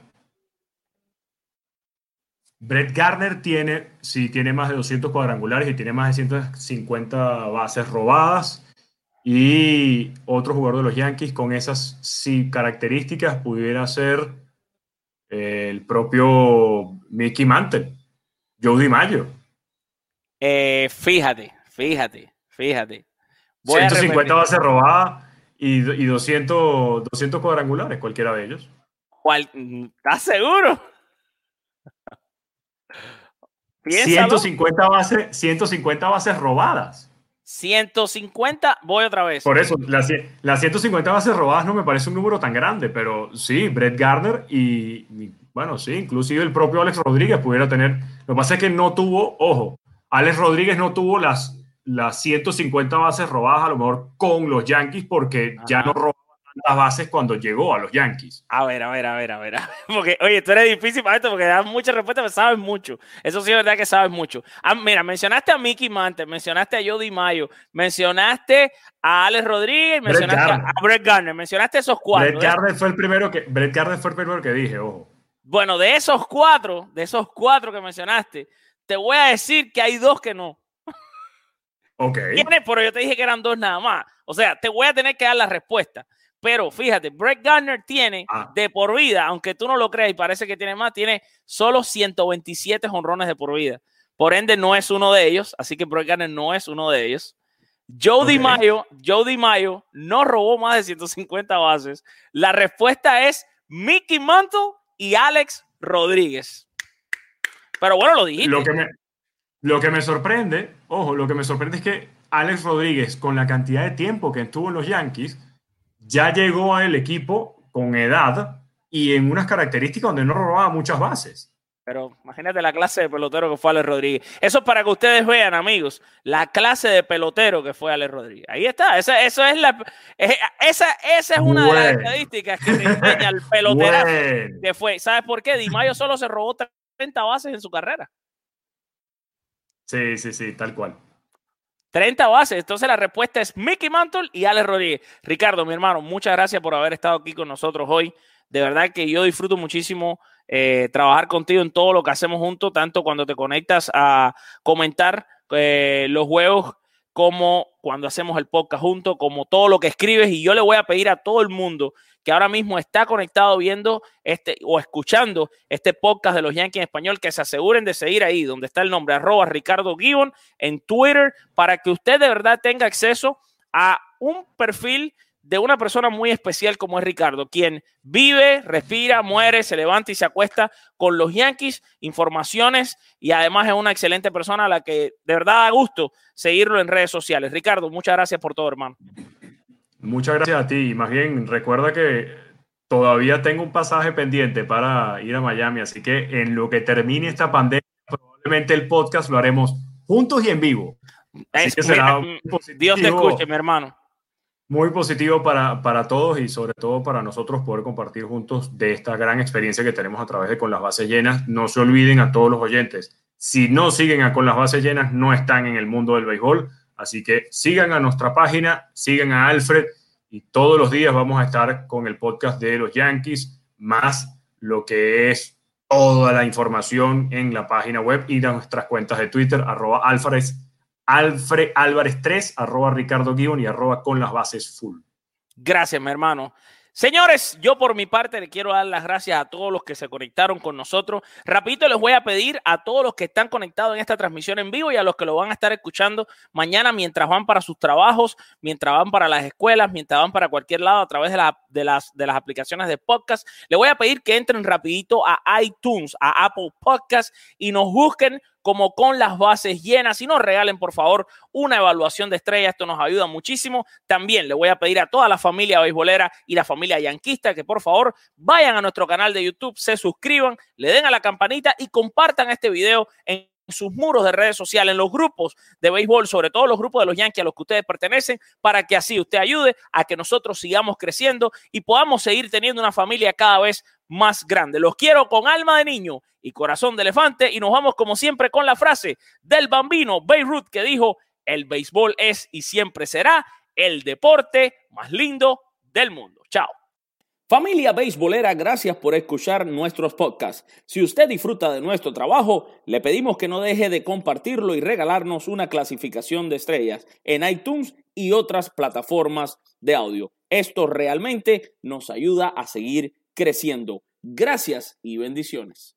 Brett Garner tiene, sí, tiene más de 200 cuadrangulares y tiene más de 150 bases robadas. Y otro jugador de los Yankees con esas sí, características pudiera ser el propio Mickey Mantle. Jody Mayo. Eh, fíjate, fíjate, fíjate. 150 bases robadas y, y 200, 200 cuadrangulares, cualquiera de ellos. ¿Cuál, ¿Estás seguro? 150 bases, 150 bases robadas. 150, voy otra vez. Por eso, las, 150 bases robadas no me parece un número tan grande, pero sí, Brett Gardner y, bueno, sí, inclusive el propio Alex Rodríguez pudiera tener. Lo que pasa es que no tuvo, ojo, Alex Rodríguez no tuvo las, las 150 bases robadas a lo mejor con los Yankees porque ya no robó las bases cuando llegó a los Yankees. A ver, a ver, a ver, a ver. Porque, oye, tú eres difícil para esto porque das muchas respuestas, pero sabes mucho. Eso sí es verdad que sabes mucho. Ah, mira, mencionaste a Mickey Mantle, mencionaste a Jody Mayo, mencionaste a Alex Rodríguez, mencionaste a Brett Garner, mencionaste esos cuatro. Brett Garner fue el primero que, Brett Garner fue el primero que dije, ojo. Bueno, de esos cuatro, de esos cuatro que mencionaste, te voy a decir que hay dos que no. Ok. Pero yo te dije que eran dos nada más. O sea, te voy a tener que dar la respuesta. Pero fíjate, Brett Gardner tiene ah. de por vida, aunque tú no lo creas y parece que tiene más, tiene solo 127 honrones de por vida. Por ende, no es uno de ellos. Así que Brett Gardner no es uno de ellos. Joe okay. DiMaggio, Joe DiMaggio no robó más de 150 bases. La respuesta es Mickey Mantle y Alex Rodríguez. Pero bueno, lo dijiste. Lo que, me, lo que me sorprende, ojo, lo que me sorprende es que Alex Rodríguez, con la cantidad de tiempo que estuvo en los Yankees, ya llegó al equipo con edad y en unas características donde no robaba muchas bases. Pero imagínate la clase de pelotero que fue Alex Rodríguez. Eso es para que ustedes vean, amigos, la clase de pelotero que fue Alex Rodríguez. Ahí está. Esa, eso es la, esa, esa es una bueno. de las estadísticas que te enseña el pelotero bueno. que fue. ¿Sabes por qué? Di Mayo solo se robó 30 bases en su carrera. Sí, sí, sí, tal cual. 30 bases. Entonces la respuesta es Mickey Mantle y Alex Rodríguez. Ricardo, mi hermano, muchas gracias por haber estado aquí con nosotros hoy. De verdad que yo disfruto muchísimo eh, trabajar contigo en todo lo que hacemos juntos, tanto cuando te conectas a comentar eh, los juegos como cuando hacemos el podcast juntos, como todo lo que escribes. Y yo le voy a pedir a todo el mundo que ahora mismo está conectado viendo este o escuchando este podcast de los Yankees español, que se aseguren de seguir ahí, donde está el nombre arroba Ricardo Gibbon en Twitter, para que usted de verdad tenga acceso a un perfil de una persona muy especial como es Ricardo, quien vive, respira, muere, se levanta y se acuesta con los Yankees, informaciones y además es una excelente persona a la que de verdad da gusto seguirlo en redes sociales. Ricardo, muchas gracias por todo, hermano. Muchas gracias a ti. Más bien, recuerda que todavía tengo un pasaje pendiente para ir a Miami, así que en lo que termine esta pandemia, probablemente el podcast lo haremos juntos y en vivo. Así Es, que será Dios te escuche, mi hermano. Muy positivo para, para todos y sobre todo para nosotros poder compartir juntos de esta gran experiencia que tenemos a través de Con las Bases Llenas. No se olviden a todos los oyentes, si no siguen a Con las Bases Llenas, no están en el mundo del béisbol. Así que sigan a nuestra página, sigan a Alfred y todos los días vamos a estar con el podcast de los Yankees, más lo que es toda la información en la página web y de nuestras cuentas de Twitter, arroba Alfred, Alfred Álvarez 3, arroba Ricardo Guión y arroba con las bases full. Gracias, mi hermano. Señores, yo por mi parte le quiero dar las gracias a todos los que se conectaron con nosotros. Rapidito les voy a pedir a todos los que están conectados en esta transmisión en vivo y a los que lo van a estar escuchando mañana mientras van para sus trabajos, mientras van para las escuelas, mientras van para cualquier lado a través de, de, las, de las aplicaciones de podcast. Le voy a pedir que entren rapidito a iTunes, a Apple Podcast y nos busquen como con las bases llenas y nos regalen por favor una evaluación de estrella. Esto nos ayuda muchísimo. También le voy a pedir a toda la familia beisbolera y la familia yanquista que por favor vayan a nuestro canal de YouTube, se suscriban, le den a la campanita y compartan este video en sus muros de redes sociales, en los grupos de béisbol, sobre todo los grupos de los Yankees a los que ustedes pertenecen, para que así usted ayude a que nosotros sigamos creciendo y podamos seguir teniendo una familia cada vez más grande. Los quiero con alma de niño y corazón de elefante y nos vamos como siempre con la frase del bambino Beirut que dijo, el béisbol es y siempre será el deporte más lindo del mundo. Chao. Familia beisbolera, gracias por escuchar nuestros podcasts. Si usted disfruta de nuestro trabajo, le pedimos que no deje de compartirlo y regalarnos una clasificación de estrellas en iTunes y otras plataformas de audio. Esto realmente nos ayuda a seguir creciendo. Gracias y bendiciones.